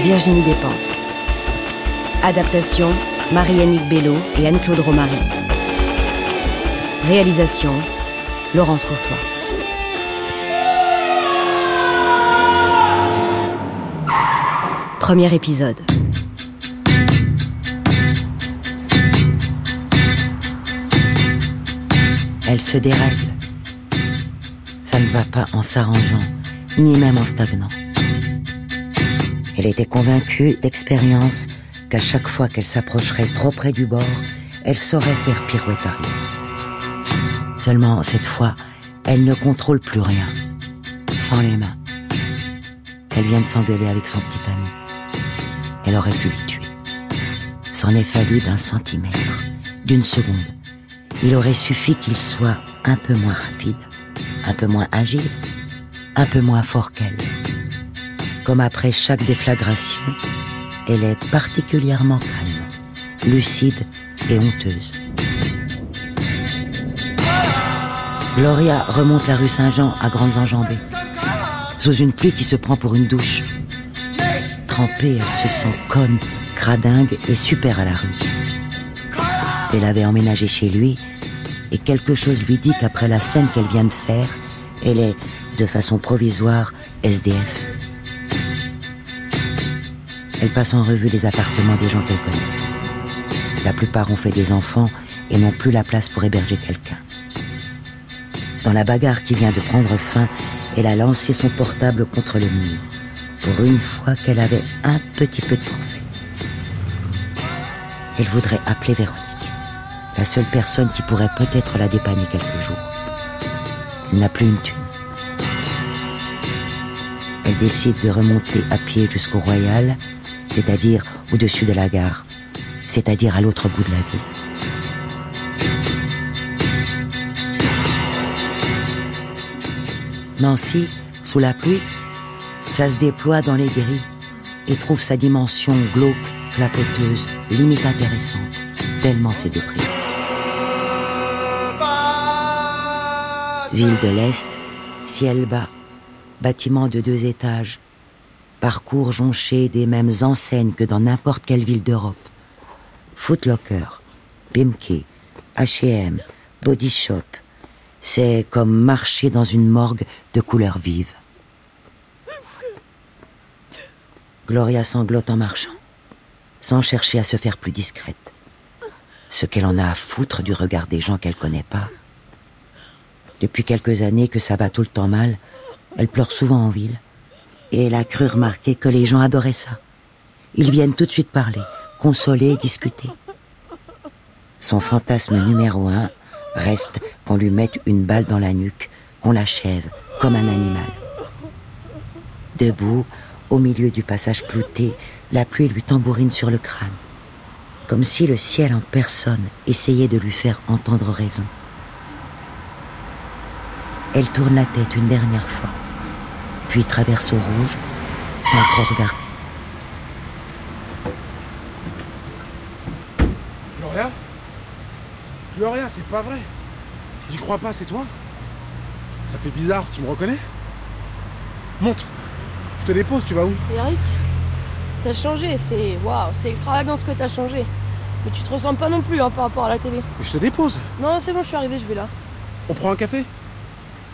Virginie Despentes. Adaptation Marie-Annick Bello et Anne-Claude Romary. Réalisation Laurence Courtois. Premier épisode. Elle se dérègle. Ça ne va pas en s'arrangeant, ni même en stagnant. Elle était convaincue d'expérience qu'à chaque fois qu'elle s'approcherait trop près du bord, elle saurait faire pirouette arrière. Seulement, cette fois, elle ne contrôle plus rien, sans les mains. Elle vient de s'engueuler avec son petit ami. Elle aurait pu le tuer. C'en est fallu d'un centimètre, d'une seconde. Il aurait suffi qu'il soit un peu moins rapide, un peu moins agile, un peu moins fort qu'elle. Comme après chaque déflagration, elle est particulièrement calme, lucide et honteuse. Gloria remonte la rue Saint-Jean à grandes enjambées, sous une pluie qui se prend pour une douche. Trempée, elle se sent conne, cradingue et super à la rue. Elle avait emménagé chez lui et quelque chose lui dit qu'après la scène qu'elle vient de faire, elle est, de façon provisoire, SDF. Elle passe en revue les appartements des gens qu'elle connaît. La plupart ont fait des enfants et n'ont plus la place pour héberger quelqu'un. Dans la bagarre qui vient de prendre fin, elle a lancé son portable contre le mur, pour une fois qu'elle avait un petit peu de forfait. Elle voudrait appeler Véronique, la seule personne qui pourrait peut-être la dépanner quelques jours. Elle n'a plus une thune. Elle décide de remonter à pied jusqu'au Royal, c'est-à-dire au-dessus de la gare, c'est-à-dire à, l'autre bout de la ville. Nancy, sous la pluie, ça se déploie dans les grilles et trouve sa dimension glauque, clapoteuse, limite intéressante, tellement c'est déprimé. Ville de l'Est, ciel bas, bâtiment de deux étages, parcours jonché des mêmes enseignes que dans n'importe quelle ville d'Europe. Footlocker, Bimke, H&M, Body Shop. C'est comme marcher dans une morgue de couleurs vives. Gloria sanglote en marchant, sans chercher à se faire plus discrète. Ce qu'elle en a à foutre du regard des gens qu'elle connaît pas. Depuis quelques années que ça va tout le temps mal, elle pleure souvent en ville. Et elle a cru remarquer que les gens adoraient ça. Ils viennent tout de suite parler, consoler, discuter. Son fantasme numéro un reste qu'on lui mette une balle dans la nuque, qu'on l'achève comme un animal. Debout, au milieu du passage clouté, la pluie lui tambourine sur le crâne, comme si le ciel en personne essayait de lui faire entendre raison. Elle tourne la tête une dernière fois, puis traverse au rouge, sans trop regarder. Gloria? Gloria, c'est pas vrai. J'y crois pas, c'est toi Ça fait bizarre, tu me reconnais? Monte. Je te dépose, tu vas où? Eric, t'as changé, c'est. Waouh, c'est extravagant ce que t'as changé. Mais tu te ressembles pas non plus hein, par rapport à la télé. Mais je te dépose. Non, c'est bon, je suis arrivé, je vais là. On prend un café?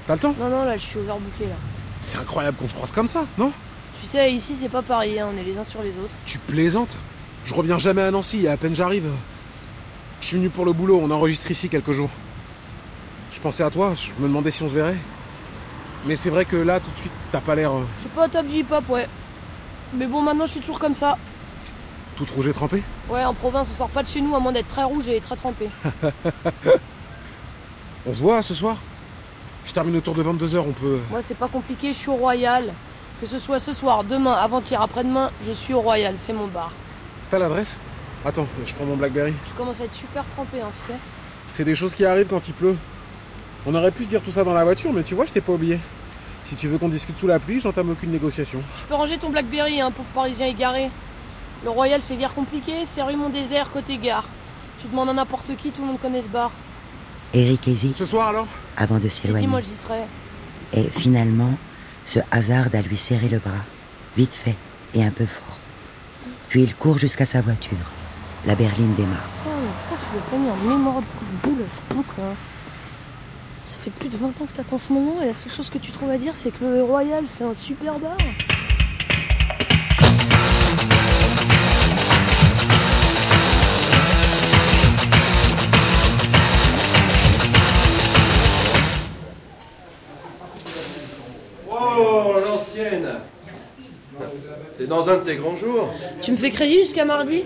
T'as le temps? Non, non, là, je suis overbooké là. C'est incroyable qu'on se croise comme ça, non? Tu sais, ici, c'est pas pareil, hein, on est les uns sur les autres. Tu plaisantes? Je reviens jamais à Nancy et à peine j'arrive. Je suis venu pour le boulot, on enregistre ici quelques jours. Je pensais à toi, je me demandais si on se verrait. Mais c'est vrai que là, tout de suite, t'as pas l'air euh, Je suis pas top du hip-hop, ouais. Mais bon, maintenant, je suis toujours comme ça. tout rouge et trempé? Ouais, en province, on sort pas de chez nous à moins d'être très rouge et très trempé. On se voit ce soir? Je termine autour de 22h, on peut... Moi, c'est pas compliqué, je suis au Royal. Que ce soit ce soir, demain, avant-hier, après-demain, je suis au Royal, c'est mon bar. T'as l'adresse? Attends, je prends mon Blackberry. Tu commences à être super trempé, hein, tu sais. C'est des choses qui arrivent quand il pleut. On aurait pu se dire tout ça dans la voiture, mais tu vois, je t'ai pas oublié. Si tu veux qu'on discute sous la pluie, j'entame aucune négociation. Tu peux ranger ton Blackberry, hein, pauvre parisien égaré. Le Royal, c'est guère compliqué, c'est rue Mont-Désert, côté gare. Tu demandes à n'importe qui, tout le monde connaît ce bar. Eric hésite Ce soir alors avant de s'éloigner. moi, j'y serai. Et finalement, se hasarde à lui serrer le bras, vite fait et un peu fort. Puis il court jusqu'à sa voiture. La berline démarre. Oh, tu l'as pas mis en mémoire de boule, ce bouc, là Ça fait plus de 20 ans que t'attends ce moment, et la seule chose que tu trouves à dire, c'est que le Royal, c'est un super bar. Dans un de tes grands jours Tu me fais crédit jusqu'à mardi?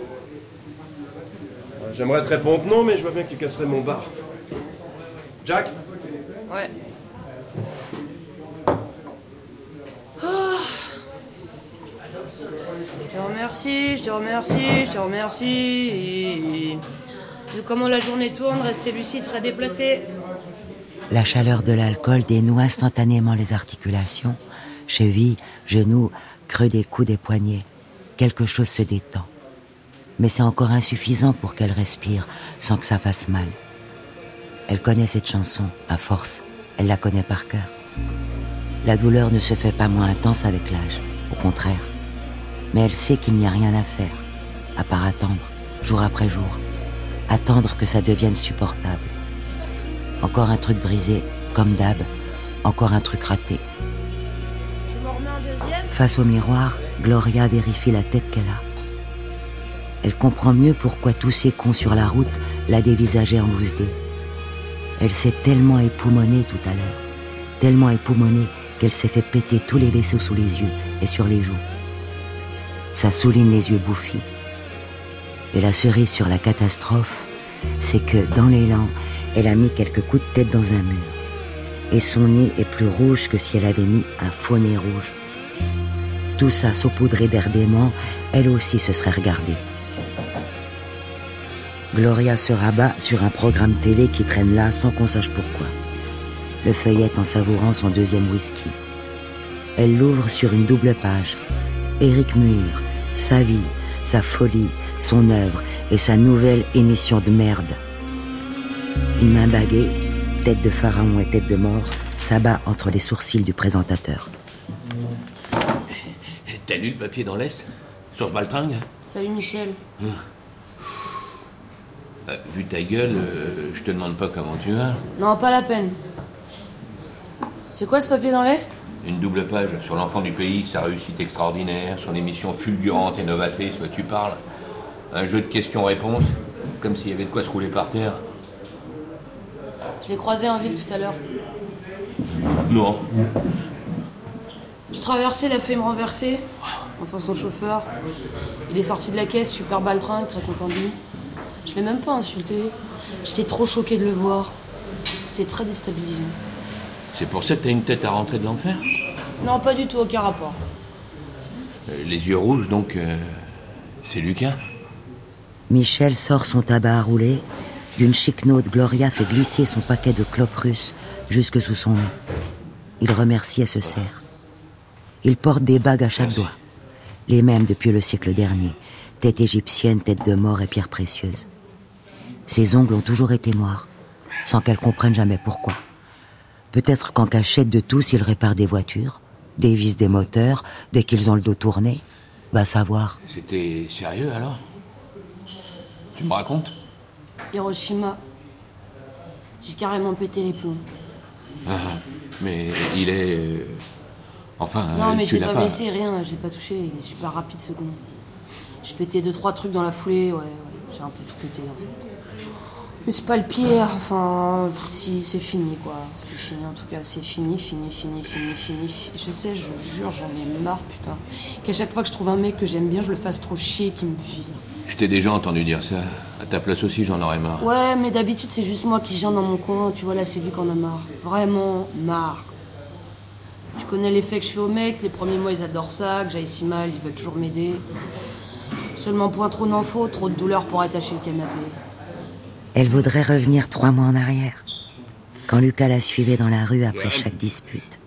J'aimerais te répondre non, mais je vois bien que tu casserais mon bar. Jack? Ouais. Ah. Je te remercie, je te remercie, je te remercie. Vu comment la journée tourne, rester lucide serait déplacé. La chaleur de l'alcool dénoue instantanément les articulations, chevilles, genoux, creux des coudes et poignets. Quelque chose se détend. Mais c'est encore insuffisant pour qu'elle respire sans que ça fasse mal. Elle connaît cette chanson, à force, elle la connaît par cœur. La douleur ne se fait pas moins intense avec l'âge, au contraire. Mais elle sait qu'il n'y a rien à faire, à part attendre, jour après jour. Attendre que ça devienne supportable. Encore un truc brisé, comme d'hab. Encore un truc raté. Face au miroir, Gloria vérifie la tête qu'elle a. Elle comprend mieux pourquoi tous ces cons sur la route la dévisageaient en loose. Elle s'est tellement époumonée tout à l'heure, tellement époumonée qu'elle s'est fait péter tous les vaisseaux sous les yeux et sur les joues. Ça souligne les yeux bouffis. Et la cerise sur la catastrophe, c'est que dans l'élan, elle a mis quelques coups de tête dans un mur. Et son nez est plus rouge que si elle avait mis un faux nez rouge. Tout ça saupoudré d'air dément, elle aussi se serait regardée. Gloria se rabat sur un programme télé qui traîne là sans qu'on sache pourquoi. Le feuillette en savourant son deuxième whisky. Elle l'ouvre sur une double page. Éric Muir, sa vie, sa folie, son œuvre et sa nouvelle émission de merde. Une main baguée, tête de pharaon et tête de mort, s'abat entre les sourcils du présentateur. T'as lu le papier dans l'Est? Sur ce baltringue Salut Michel. Euh, Vu ta gueule, euh, je te demande pas comment tu vas. Non, pas la peine. C'est quoi ce papier dans l'Est? Une double page sur l'enfant du pays, sa réussite extraordinaire, son émission fulgurante et novatrice, bah, tu parles. Un jeu de questions-réponses, comme s'il y avait de quoi se rouler par terre. Je l'ai croisé en ville tout à l'heure. Non. Je traversais, il a fait me renverser. Enfin, son chauffeur. Il est sorti de la caisse, super baltringue, très content de lui. Je l'ai même pas insulté. J'étais trop choquée de le voir. C'était très déstabilisant. C'est pour ça que t'as une tête à rentrer de l'enfer? Non, pas du tout, aucun rapport. Euh, Les yeux rouges, donc, euh, c'est Lucas? Michel sort son tabac à rouler. D'une chic note, Gloria fait glisser son paquet de clopes russes jusque sous son nez. Il remercie et se serre. Il porte des bagues à chaque doigt. Les mêmes depuis le siècle dernier. Tête égyptienne, tête de mort et pierre précieuse. Ses ongles ont toujours été noirs, sans qu'elle comprenne jamais pourquoi. Peut-être qu'en cachette de tous, il répare des voitures, dévisse des moteurs dès qu'ils ont le dos tourné. Va savoir. C'était sérieux alors? Tu me racontes? Hiroshima. J'ai carrément pété les plombs. Ah, Mais il est. Enfin, Non, euh, mais j'ai l'as pas, pas. blessé, rien, j'ai pas touché, il est super rapide ce con. J'ai pété deux trois trucs dans la foulée, ouais, ouais, j'ai un peu tout pété en fait. Mais c'est pas le pire, enfin, si, c'est fini quoi. C'est fini en tout cas, c'est fini, fini, fini, fini, fini. Je sais, je jure, j'en ai marre, putain. Qu'à chaque fois que je trouve un mec que j'aime bien, je le fasse trop chier, qu'il me vire. Je t'ai déjà entendu dire ça. À ta place aussi, j'en aurais marre. Ouais, mais d'habitude, c'est juste moi qui gêne dans mon coin, tu vois, là, c'est lui qu'on a marre. Vraiment marre. Tu connais l'effet que je fais aux mecs, les premiers mois ils adorent ça, que j'aille si mal, ils veulent toujours m'aider. Seulement point trop n'en faut, trop de douleur pour attacher le canapé. Elle voudrait revenir trois mois en arrière, quand Lucas la suivait dans la rue après chaque dispute.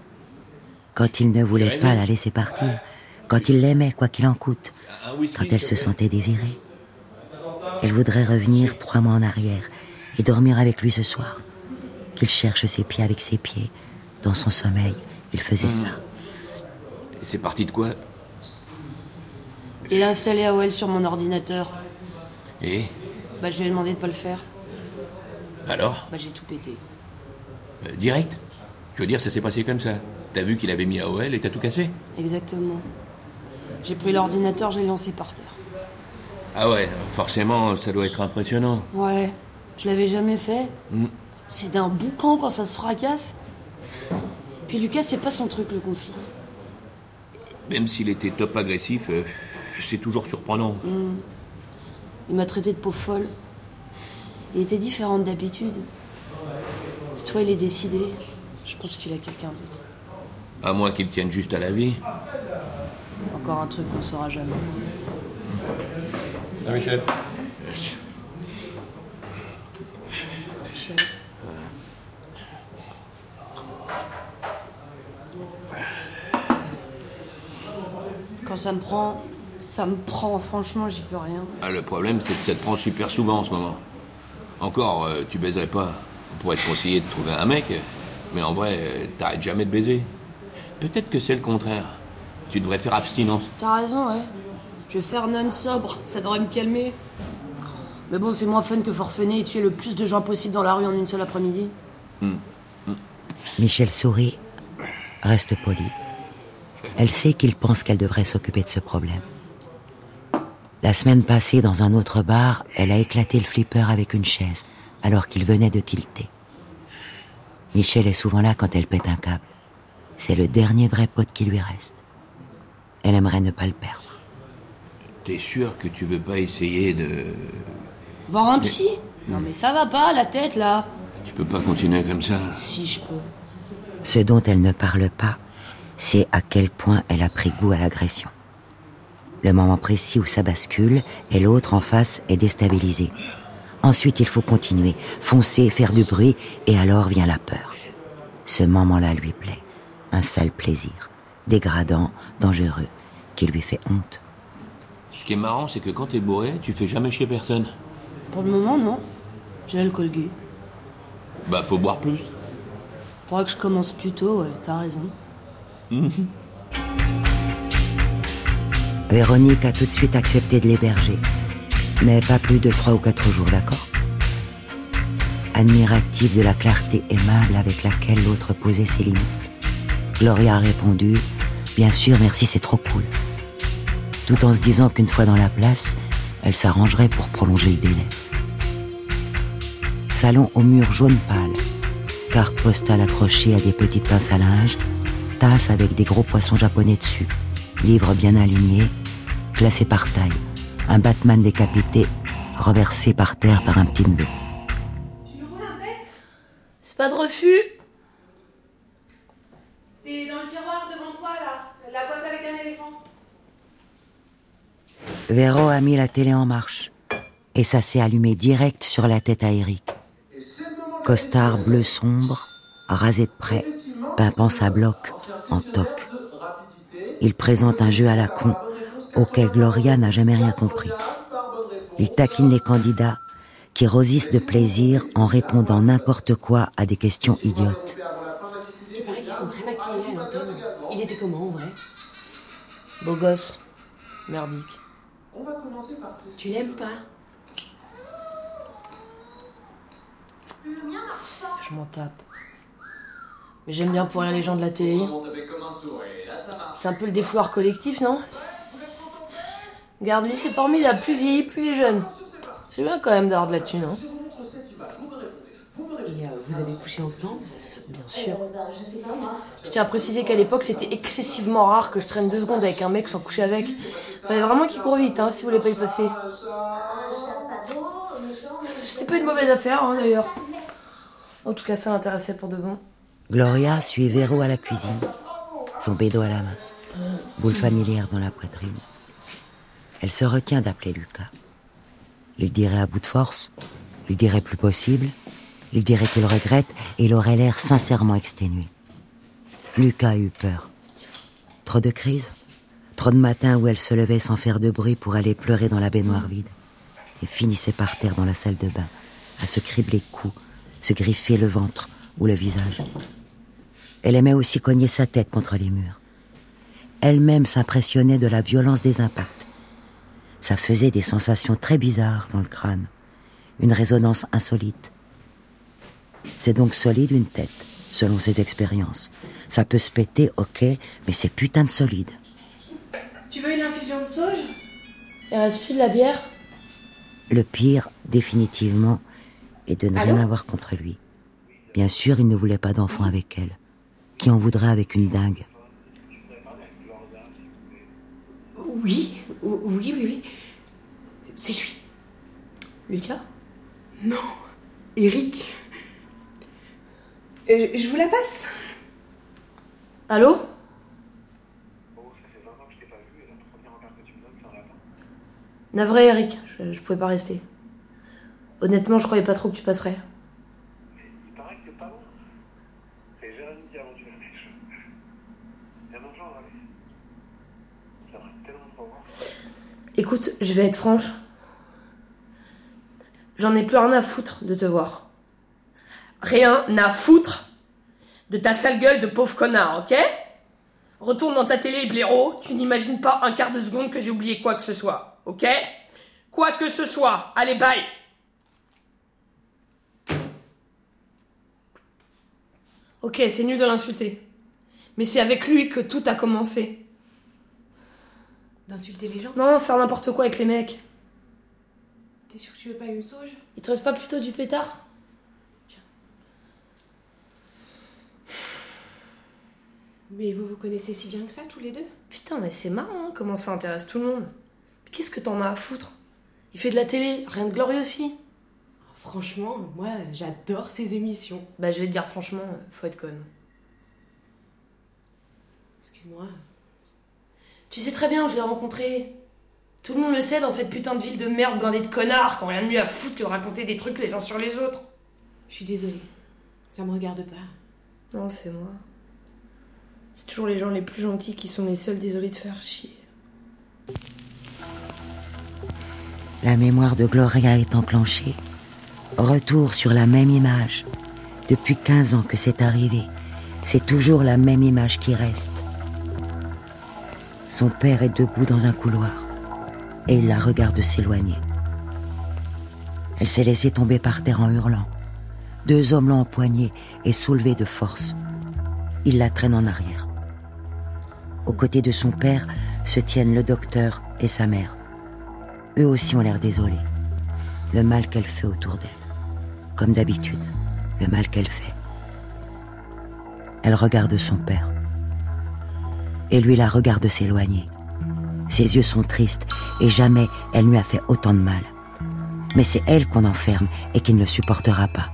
Quand il ne voulait pas la laisser partir, quand il l'aimait quoi qu'il en coûte, quand elle se sentait désirée. Elle voudrait revenir trois mois en arrière et dormir avec lui ce soir. Qu'il cherche ses pieds avec ses pieds. Dans son sommeil, il faisait ça. Et c'est parti de quoi Il a installé AOL sur mon ordinateur. Et Bah je lui ai demandé de pas le faire. Alors Bah j'ai tout pété. Euh, Direct Tu veux dire, ça s'est passé comme ça T'as vu qu'il avait mis AOL et t'as tout cassé Exactement. J'ai pris l'ordinateur, je l'ai lancé par terre. Ah ouais, forcément, ça doit être impressionnant. Ouais, je l'avais jamais fait. C'est d'un boucan quand ça se fracasse. Puis Lucas, c'est pas son truc le conflit. Même s'il était top agressif, euh, c'est toujours surprenant. Il m'a traité de peau folle. Il était différent d'habitude. Cette fois, il est décidé. Je pense qu'il a quelqu'un d'autre. À moins qu'il tienne juste à la vie. Encore un truc qu'on saura jamais. Ah, Michel. Ça me prend, ça me prend. Franchement, j'y peux rien. Ah, le problème, c'est que ça te prend super souvent en ce moment. Encore, euh, tu baiserais pas. On pourrait te conseiller de trouver un mec, mais en vrai, euh, t'arrêtes jamais de baiser. Peut-être que c'est le contraire. Tu devrais faire abstinence. T'as raison, ouais. Je vais faire non sobre, ça devrait me calmer. Mais bon, c'est moins fun que forcener et tuer le plus de gens possible dans la rue en une seule après-midi. Michel sourit, reste poli. Elle sait qu'il pense qu'elle devrait s'occuper de ce problème. La semaine passée, dans un autre bar, elle a éclaté le flipper avec une chaise, alors qu'il venait de tilter. Michel est souvent là quand elle pète un câble. C'est le dernier vrai pote qui lui reste. Elle aimerait ne pas le perdre. T'es sûr que tu veux pas essayer de... Voir un psy? Non mais ça va pas, la tête, là. Tu peux pas continuer comme ça. Si, je peux. Ce dont elle ne parle pas, c'est à quel point elle a pris goût à l'agression. Le moment précis où ça bascule et l'autre en face est déstabilisé. Ensuite, il faut continuer, foncer, faire du bruit, et alors vient la peur. Ce moment-là lui plaît. Un sale plaisir, dégradant, dangereux, qui lui fait honte. Ce qui est marrant, c'est que quand t'es bourré, tu fais jamais chier personne. Pour le moment, non. J'ai l'alcool gay. Bah, faut boire plus. Faudra que je commence plus tôt, ouais, t'as raison. Véronique a tout de suite accepté de l'héberger, mais pas plus de trois ou quatre jours, d'accord? Admirative de la clarté aimable avec laquelle l'autre posait ses limites, Gloria a répondu Bien sûr, merci, c'est trop cool. Tout en se disant qu'une fois dans la place, elle s'arrangerait pour prolonger le délai. Salon au mur jaune pâle, carte postale accrochée à des petites pinces à linge, tasse avec des gros poissons japonais dessus, livres bien alignés, classés par taille, un Batman décapité, renversé par terre par un petit bleu. C'est pas de refus C'est dans le tiroir devant toi, là. La boîte avec un éléphant. Véro a mis la télé en marche et ça s'est allumé direct sur la tête à Eric. Costard bleu sombre, rasé de près, pimpant sa bloc en toque. Il présente un jeu à la con auquel Gloria n'a jamais rien compris. Il taquine les candidats qui rosissent de plaisir en répondant n'importe quoi à des questions idiotes. Il paraît qu'ils sont très maquillés à l'antenne. Il était comment, en vrai? Beau gosse. Merdique. Tu l'aimes pas? Je m'en tape. Mais j'aime bien pourrir les gens de la télé. C'est un peu le défouloir collectif, non? Garde lui, c'est formidable. Plus vieilli, plus il est jeune. C'est bien quand même d'avoir de la thune, hein Et euh, vous avez couché ensemble? Bien sûr. Je tiens à préciser qu'à l'époque, c'était excessivement rare que je traîne deux secondes avec un mec sans coucher avec. Fallait vraiment qu'il court vite, hein, si vous voulez pas y passer. C'était pas une mauvaise affaire, hein, d'ailleurs. En tout cas, ça l'intéressait pour de bon. Gloria suit Véro à la cuisine. son bédo à la main, boule familière dans la poitrine. Elle se retient d'appeler Lucas. Il dirait à bout de force, il dirait plus possible, il dirait qu'il regrette et il aurait l'air sincèrement exténué. Lucas a eu peur. Trop de crises Trop de matins où elle se levait sans faire de bruit pour aller pleurer dans la baignoire vide et finissait par terre dans la salle de bain, à se cribler le cou, se griffer le ventre ou le visage. Elle aimait aussi cogner sa tête contre les murs. Elle-même s'impressionnait de la violence des impacts. Ça faisait des sensations très bizarres dans le crâne, une résonance insolite. C'est donc solide une tête, selon ses expériences. Ça peut se péter, ok, mais c'est putain de solide. Tu veux une infusion de sauge? Il reste plus de la bière Le pire, définitivement, est de ne rien avoir contre lui. Bien sûr, il ne voulait pas d'enfant avec elle. Qui en voudrait avec une dingue Oui, oui, oui, oui. C'est lui. Lucas? Non, Eric. Euh, je vous la passe Allô? Navré, Eric, je, je pouvais pas rester. Honnêtement, je croyais pas trop que tu passerais. Il paraît que c'est pas bon. C'est Jérémy qui a vendu la mèche. Il y a gens à aller. J'aimerais tellement te revoir. Écoute, je vais être franche. J'en ai plus rien à foutre de te voir. Rien à foutre de ta sale gueule de pauvre connard, ok? Retourne dans ta télé, blaireau. Tu n'imagines pas un quart de seconde que j'ai oublié quoi que ce soit, ok? Quoi que ce soit. Allez, bye Ok, c'est nul de l'insulter. Mais c'est avec lui que tout a commencé. D'insulter les gens Non, faire n'importe quoi avec les mecs. T'es sûr que tu veux pas une sauge? Il te reste pas plutôt du pétard? Mais vous vous connaissez si bien que ça, tous les deux? Putain, mais c'est marrant, hein, comment ça intéresse tout le monde. Mais qu'est-ce que t'en as à foutre? Il fait de la télé, rien de glorieux aussi. Franchement, moi, j'adore ces émissions. Bah, je vais te dire franchement, euh, faut être conne. Excuse-moi. Tu sais très bien, je l'ai rencontré. Tout le monde le sait dans cette putain de ville de merde blindée de connards qui ont rien de mieux à foutre que de raconter des trucs les uns sur les autres. Je suis désolée. Ça me regarde pas. Non, c'est moi. C'est toujours les gens les plus gentils qui sont les seuls désolés de faire chier. La mémoire de Gloria est enclenchée. Retour sur la même image. Depuis 15 ans que c'est arrivé, c'est toujours la même image qui reste. Son père est debout dans un couloir et il la regarde s'éloigner. Elle s'est laissée tomber par terre en hurlant. Deux hommes l'ont empoignée et soulevée de force. Ils la traînent en arrière. Aux côtés de son père se tiennent le docteur et sa mère. Eux aussi ont l'air désolés. Le mal qu'elle fait autour d'elle. Comme d'habitude, le mal qu'elle fait. Elle regarde son père. Et lui la regarde s'éloigner. Ses yeux sont tristes et jamais elle ne lui a fait autant de mal. Mais c'est elle qu'on enferme et qu'il ne supportera pas.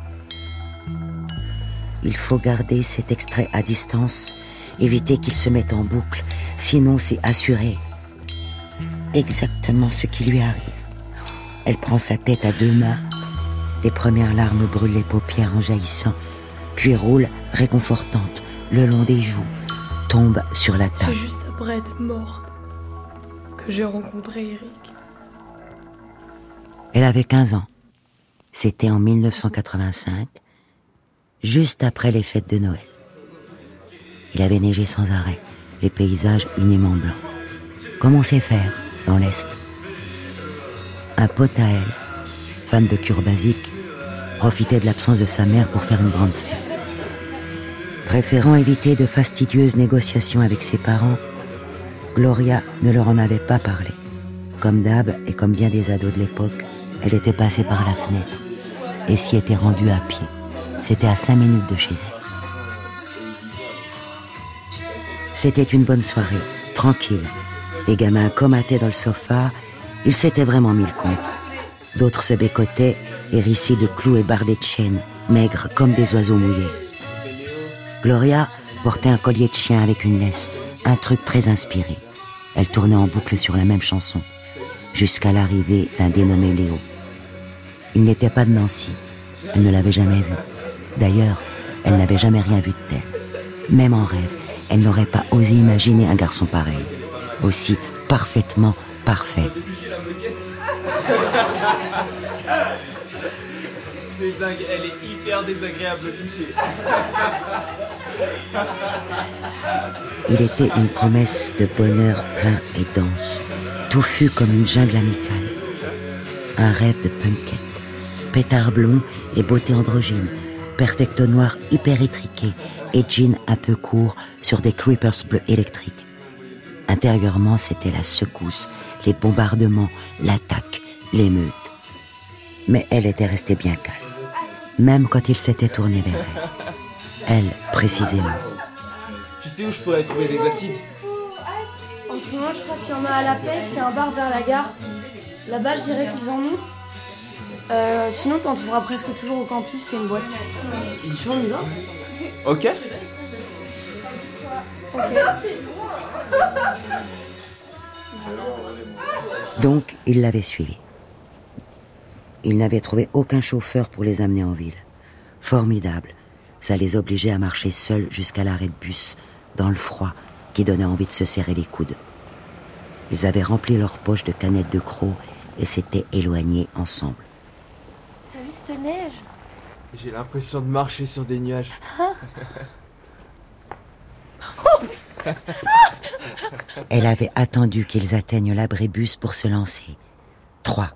Il faut garder cet extrait à distance, éviter qu'il se mette en boucle, sinon c'est assuré. Exactement ce qui lui arrive. Elle prend sa tête à deux mains, les premières larmes brûlent les paupières en jaillissant, puis roule réconfortante le long des joues, tombe sur la C'est table. juste après être morte que j'ai rencontré Eric. Elle avait 15 ans. C'était en 1985, juste après les fêtes de Noël. Il avait neigé sans arrêt, les paysages uniment blancs. Comme on sait faire dans l'Est? Un pote à elle, fan de cure basique, profitait de l'absence de sa mère pour faire une grande fête. Préférant éviter de fastidieuses négociations avec ses parents, Gloria ne leur en avait pas parlé. Comme d'hab et comme bien des ados de l'époque, elle était passée par la fenêtre et s'y était rendue à pied. C'était à cinq minutes de chez elle. C'était une bonne soirée, tranquille. Les gamins comataient dans le sofa, ils s'étaient vraiment mis le compte. D'autres se bécotaient, hérissés de clous et bardés de chaînes, maigres comme des oiseaux mouillés. Gloria portait un collier de chien avec une laisse, un truc très inspiré. Elle tournait en boucle sur la même chanson, jusqu'à l'arrivée d'un dénommé Léo. Il n'était pas de Nancy. Elle ne l'avait jamais vu. D'ailleurs, elle n'avait jamais rien vu de tel. Même en rêve, elle n'aurait pas osé imaginer un garçon pareil, aussi parfaitement parfait. C'est dingue, elle est hyper désagréable de toucher. Il était une promesse de bonheur plein et dense. Tout fut comme une jungle amicale. Un rêve de punkette. Pétard blond et beauté androgyne. Perfecto noir hyper étriqué et jean un peu court sur des creepers bleus électriques. Intérieurement, c'était la secousse, les bombardements, l'attaque, l'émeute. Mais elle était restée bien calme, même quand il s'était tourné vers elle. Elle, précisément. Tu sais où je pourrais trouver des acides? En ce moment, je crois qu'il y en a à la paix, c'est un bar vers la gare. Là-bas, je dirais qu'ils en ont. Euh, sinon, t'en trouveras presque toujours au campus, c'est une boîte. Tu veux, on y va? Ok. Donc, il l'avait suivi. Il n'avait trouvé aucun chauffeur pour les amener en ville. Formidable. Ça les obligeait à marcher seuls jusqu'à l'arrêt de bus, dans le froid, qui donnait envie de se serrer les coudes. Ils avaient rempli leurs poches de canettes de crocs et s'étaient éloignés ensemble. T'as vu cette neige? J'ai l'impression de marcher sur des nuages. Elle avait attendu qu'ils atteignent l'abribus pour se lancer. Trois,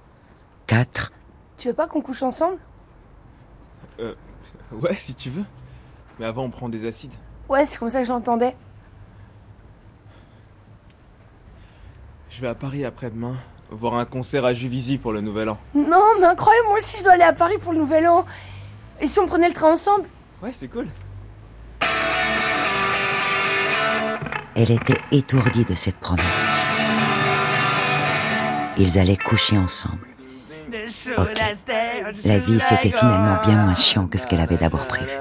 quatre, Tu veux pas qu'on couche ensemble? Euh, ouais, si tu veux. Mais avant, on prend des acides. Ouais, c'est comme ça que je l'entendais. Je vais à Paris après-demain, voir un concert à Juvisy pour le nouvel an. Non, mais incroyable, moi aussi je dois aller à Paris pour le nouvel an. Et si on prenait le train ensemble? Ouais, c'est cool. Elle était étourdie de cette promesse. Ils allaient coucher ensemble. Ok. La vie, c'était finalement bien moins chiant que ce qu'elle avait d'abord prévu.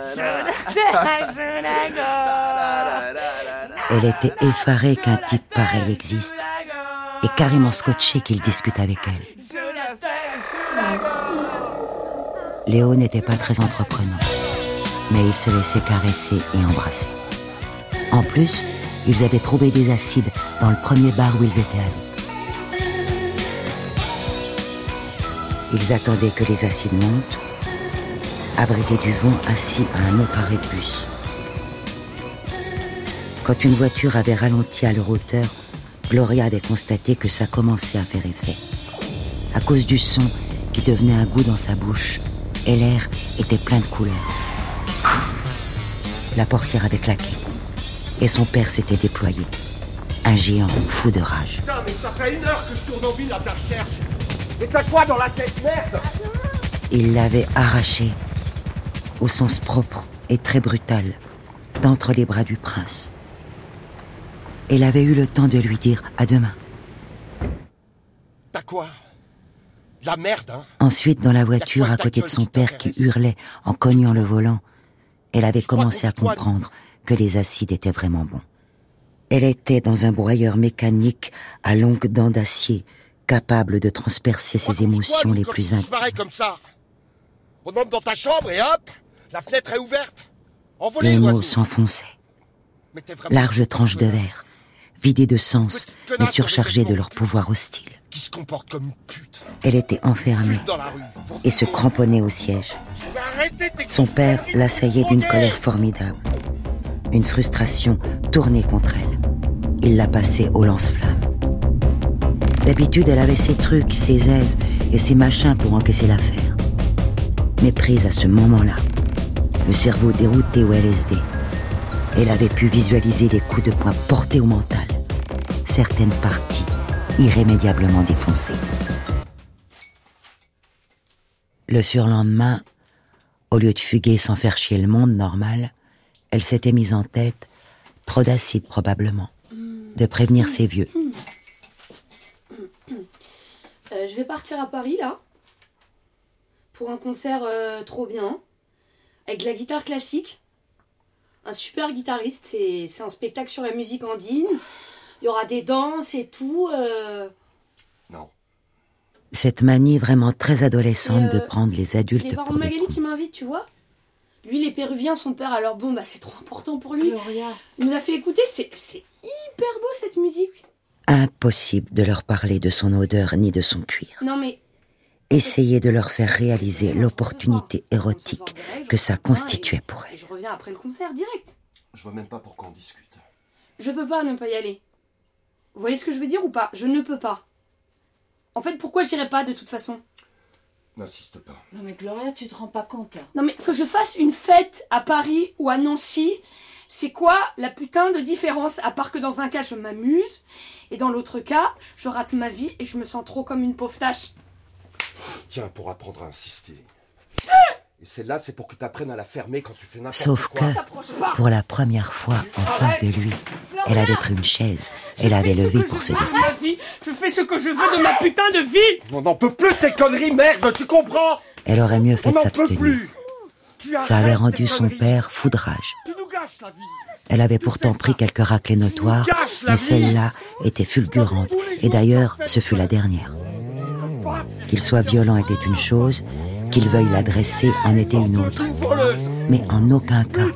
Elle était effarée qu'un type pareil existe et carrément scotchée qu'il discute avec elle. Léo n'était pas très entreprenant, mais il se laissait caresser et embrasser. En plus, ils avaient trouvé des acides dans le premier bar où ils étaient allés. Ils attendaient que les acides montent, abrités du vent assis à un autre arrêt de bus. Quand une voiture avait ralenti à leur hauteur, Gloria avait constaté que ça commençait à faire effet. À cause du son qui devenait un goût dans sa bouche, et l'air était plein de couleurs. La portière avait claqué, et son père s'était déployé. Un géant fou de rage. Putain, mais ça fait une heure que je tourne en ville à ta recherche. Mais t'as quoi dans la tête, merde Il l'avait arraché, au sens propre et très brutal, d'entre les bras du prince. Elle avait eu le temps de lui dire à demain. T'as quoi? La merde, hein? Ensuite, dans la voiture, à côté de son père qui hurlait en cognant le volant, elle avait commencé à comprendre que les acides étaient vraiment bons. Elle était dans un broyeur mécanique à longues dents d'acier, capable de transpercer ses émotions les plus intimes. pareil comme ça. On entre dans ta chambre et hop, la fenêtre est ouverte. Les mots s'enfonçaient. Larges tranches de verre, vidées de sens, mais avec de leur pouvoir hostile. Qui se comporte comme une pute. Elle était enfermée et se cramponnait au siège. Son père l'assaillait d'une colère formidable. Une frustration tournée contre elle. Il la passait au lance-flamme. D'habitude, elle avait ses trucs, ses aises et ses machins pour encaisser l'affaire. Mais prise à ce moment-là, le cerveau dérouté au LSD, elle avait pu visualiser les coups de poing portés au mental, certaines parties irrémédiablement défoncées. Le surlendemain, au lieu de fuguer sans faire chier le monde normal, elle s'était mise en tête, trop d'acide probablement, de prévenir ses vieux. Euh, je vais partir à Paris là. Pour un concert euh, trop bien. Avec de la guitare classique. un super guitariste. C'est c'est un spectacle sur la musique andine. Il y aura des danses et tout. euh, Non. Cette manie vraiment très adolescente euh, de prendre les C'est adultes les parents pour des Magali qui m'invitent, tu vois. Lui, les Péruviens, son père, alors bon, bah c'est trop important pour lui. Gloria. Il nous a fait écouter, c'est c'est hyper beau cette musique. Impossible de leur parler de son odeur ni de son cuir. Non mais Essayer de leur faire réaliser l'opportunité érotique que ça constituait pour Et elle. je reviens après le concert, direct. Je vois même pas pourquoi on discute. Je peux pas ne pas y aller. Vous voyez ce que je veux dire ou pas? Je ne peux pas. En fait, pourquoi j'irai pas de toute façon? N'insiste pas. Non mais Gloria, tu te rends pas compte. hein. Non mais que je fasse une fête à Paris ou à Nancy, c'est quoi la putain de différence À part que dans un cas je m'amuse et dans l'autre cas je rate ma vie et je me sens trop comme une pauvre tâche. Tiens, pour apprendre à insister. Et celle-là, c'est pour que tu apprennes à la fermer quand tu fais n'importe Sauf quoi. que, pour la première fois en face de lui, elle avait pris une chaise et l'avait levée pour se défendre. je fais ce que je veux de ma putain de vie. On n'en peut plus tes conneries, merde, tu comprends? Elle aurait mieux fait de s'abstenir. Ça avait rendu son père foudrage. Elle avait pourtant pris quelques raclées notoires, mais celle-là était fulgurante, et d'ailleurs, ce fut la dernière. Qu'il soit violent était une chose, qu'il veuille l'adresser en était une autre. Mais en aucun cas,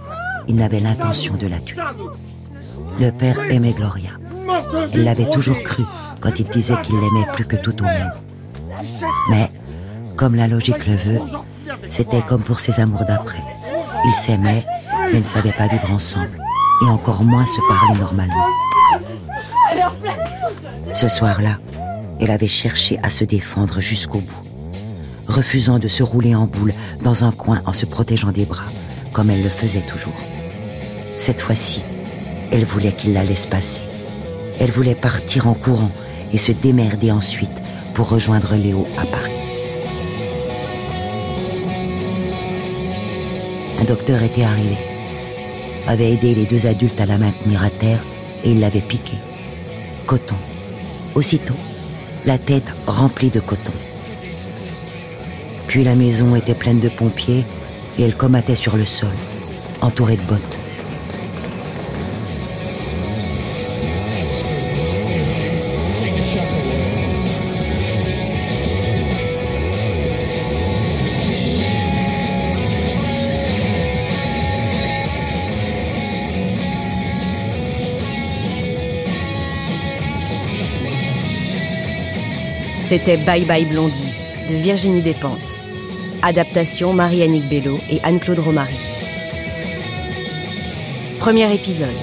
il n'avait l'intention de la tuer. Le père aimait Gloria. Elle l'avait toujours cru quand il disait qu'il l'aimait plus que tout au monde. Mais, comme la logique le veut, c'était comme pour ses amours d'après. Ils s'aimaient, mais ne savaient pas vivre ensemble, et encore moins se parler normalement. Ce soir-là, elle avait cherché à se défendre jusqu'au bout, refusant de se rouler en boule dans un coin en se protégeant des bras, comme elle le faisait toujours. Cette fois-ci, elle voulait qu'il la laisse passer. Elle voulait partir en courant et se démerder ensuite pour rejoindre Léo à Paris. Un docteur était arrivé, avait aidé les deux adultes à la maintenir à terre et il l'avait piqué. Coton. Aussitôt, la tête remplie de coton. Puis la maison était pleine de pompiers et elle comatait sur le sol, entourée de bottes. C'était Bye Bye Blondie de Virginie Despentes. Adaptation Marie-Annick Bello et Anne-Claude Romary. Premier épisode.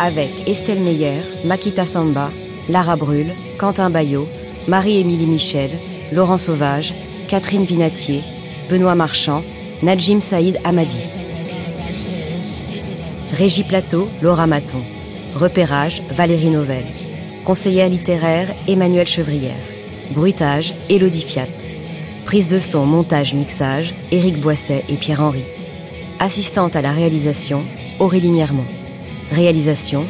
Avec Estelle Meyer, Makita Samba, Lara Brûle, Quentin Bayot, Marie-Émilie Michel, Laurent Sauvage, Catherine Vinatier, Benoît Marchand, Najim Saïd Hamadi. Régie Plateau, Laura Maton. Repérage, Valérie Novelle. Conseillère littéraire, Emmanuel Chevrière. Bruitage, Élodie Fiat. Prise de son, montage, mixage, Éric Boisset et Pierre-Henri. Assistante à la réalisation, Aurélie Miermont. Réalisation,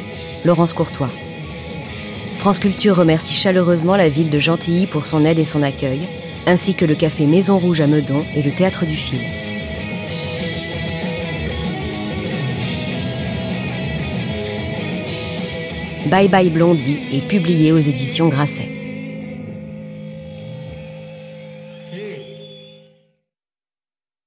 Laurence Courtois. France Culture remercie chaleureusement la ville de Gentilly pour son aide et son accueil, ainsi que le café Maison Rouge à Meudon et le Théâtre du Fil. Bye Bye Blondie est publié aux éditions Grasset.